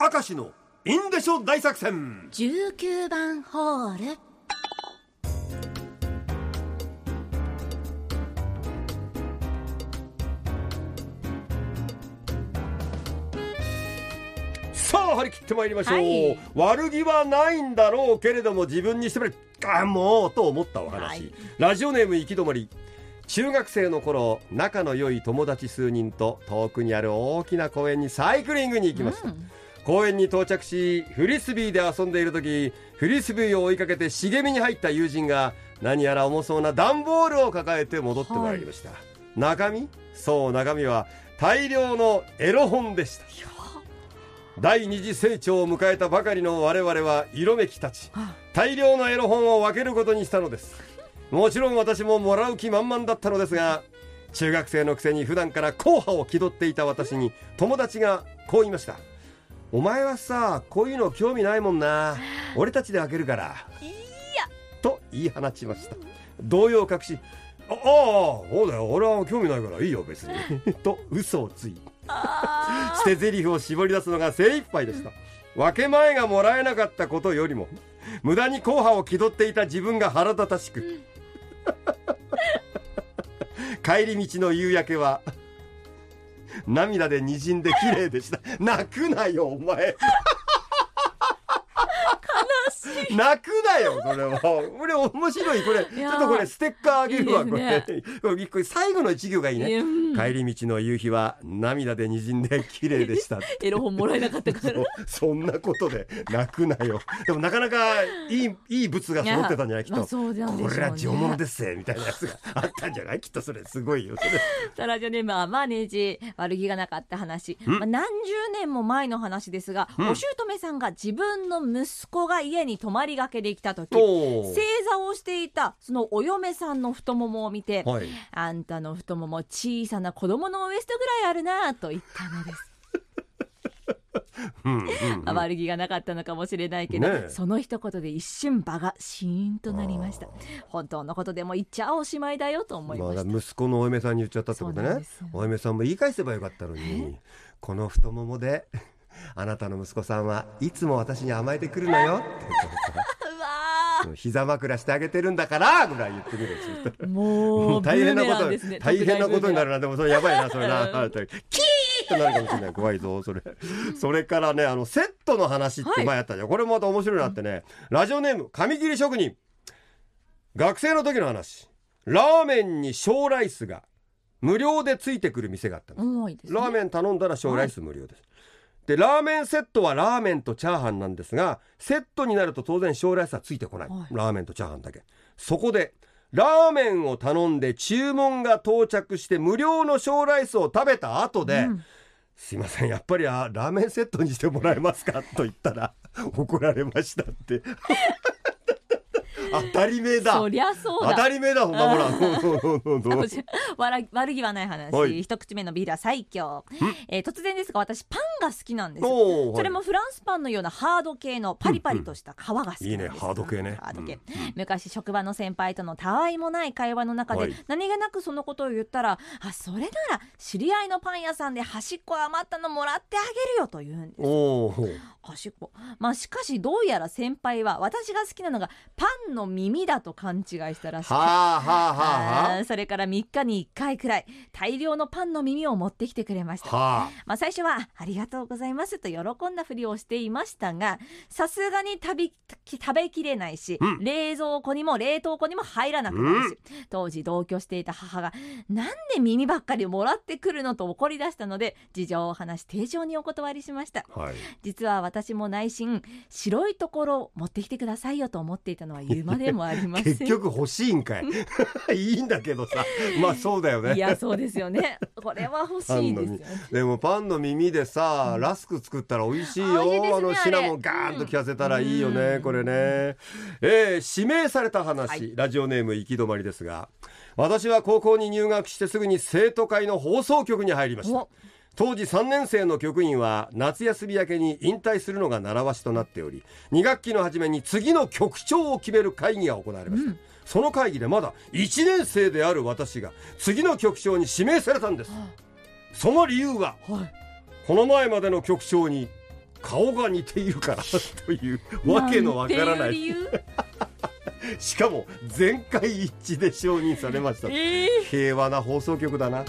明石のインデショ大作戦。19番ホール。さあ張り切ってまいりましょう、はい。悪気はないんだろうけれども自分にしてみれあもうと思ったお話、はい。ラジオネーム行き止まり。中学生の頃仲の良い友達数人と遠くにある大きな公園にサイクリングに行きました、うん公園に到着しフリスビーで遊んでいる時フリスビーを追いかけて茂みに入った友人が何やら重そうな段ボールを抱えて戻ってまいりました、中身？そう中身は大量のエロ本でした第二次成長を迎えたばかりの我々は色めきたち。あ。大量のエロ本を分けることにしたのです。もちろん私ももらう気満々だったのですが中学生のくせに普段から硬派を気取っていた私に友達がこう言いましたお前はさこういうの興味ないもんな。俺たちで開けるから。いや。と言い放ちました。動揺を隠しあああそうだよ。俺は興味ないからいいよ別に。と嘘をついあ捨て台詞を絞り出すのが精一杯でした。分け前がもらえなかったことよりも無駄に硬派を気取っていた自分が腹立たしく。帰り道の夕焼けは涙で滲んで綺麗でした。泣くなよお前。泣くなよそれは。これ面白い。これちょっとこれステッカーあげるわこね。れこれ最後の一行がいいね。うん。帰り道の夕日は涙で滲んで綺麗でした。エロ本もらえなかったから。そんなことで泣くなよ。でもなかなかいいいい物が揃ってたんじゃない？きっと。これは上物ですぜみたいなやつがあったんじゃない？きっとそれすごいよ。さあラジオネームはマネージ悪気がなかった話、まあ、何十年も前の話ですが、うん。お姑さんが自分の息子が家に泊まりがけで来た時お正座をしていたそのお嫁さんの太ももを見て、はい。あんたの太もも小さな子供のウエストぐらいあるなと言ったのです、うんうん 悪気がなかったのかもしれないけど、ねえ。その一言で一瞬場がシーンとなりました。本当のことでも言っちゃおしまいだよと思いました、まあ、息子のお嫁さんに言っちゃったってことね。お嫁さんも言い返せばよかったのにこの太ももで あなたの息子さんはいつも私に甘えてくるのよ。って膝枕してあげてるんだからぐらい言ってみる。そしたらもう 大変なこと、ね大変なことになるな。でもそれやばいなそれな。うんキーッとなるかもしれない。怖いぞそれ。それからねあのセットの話って前あったじゃん、これもまた面白いなってね、ラジオネーム紙切り職人。学生の時の話。ラーメンに小ライスが無料でついてくる店があったのね。ラーメン頼んだら小ライス無料です、でラーメンセットはラーメンとチャーハンなんですがセットになると当然小ライスはついてこない、はい。ラーメンとチャーハンだけ。そこでラーメンを頼んで注文が到着して無料の小ライスを食べた後で、うん。すいませんやっぱりあラーメンセットにしてもらえますか？と言ったら怒られましたって当たり前だ。そりゃそうだ。当たり前だほらほら悪悪気はない話、はい一口目のビールは最強、えー突然ですが私パンが好きなんですそれもフランスパンのようなハード系のパリパリとした皮が好きなんです、いいねハード系ねハード系、うん昔職場の先輩とのたわいもない会話の中で、はい何気なくそのことを言ったらあそれなら知り合いのパン屋さんで端っこ余ったのもらってあげるよと言うんですおお端っこまあしかしどうやら先輩は私が好きなのがパンの耳だと勘違いしたらしくはあはあはあはあ。ーそれから3日に1回くらい大量のパンの耳を持ってきてくれました。あはあ。まあ、最初はありがとうございますと喜んだふりをしていましたがさすがに食べ食べきれないし、うん。冷蔵庫にも冷凍庫にも入らなくなるし、当時同居していた母がなんで耳ばっかりもらってくるのと怒り出したので事情を話し丁重にお断りしました。はい。実は私も内心白いところを持ってきてくださいよと思っていたのはまでもありません。結局欲しいんかい。いいんだけどさ。まあそうだよね。いやそうですよね。これは欲しいですよね。でもパンの耳でさ、ラスク作ったら美味しいよ。あいいですね。あのシナモンガーンと効かせたらいいよね、うん。これね、えー指名された話、はい。ラジオネーム行き止まりですが。私は高校に入学してすぐに生徒会の放送局に入りました。お当時3年生の局員は夏休み明けに引退するのが習わしとなっており2学期の初めに次の局長を決める会議が行われました、うん。その会議でまだ1年生である私が次の局長に指名されたんです。その理由ははい。この前までの局長に顔が似ているから というわけのわからない。しかも全会一致で承認されました。えー。平和な放送局だな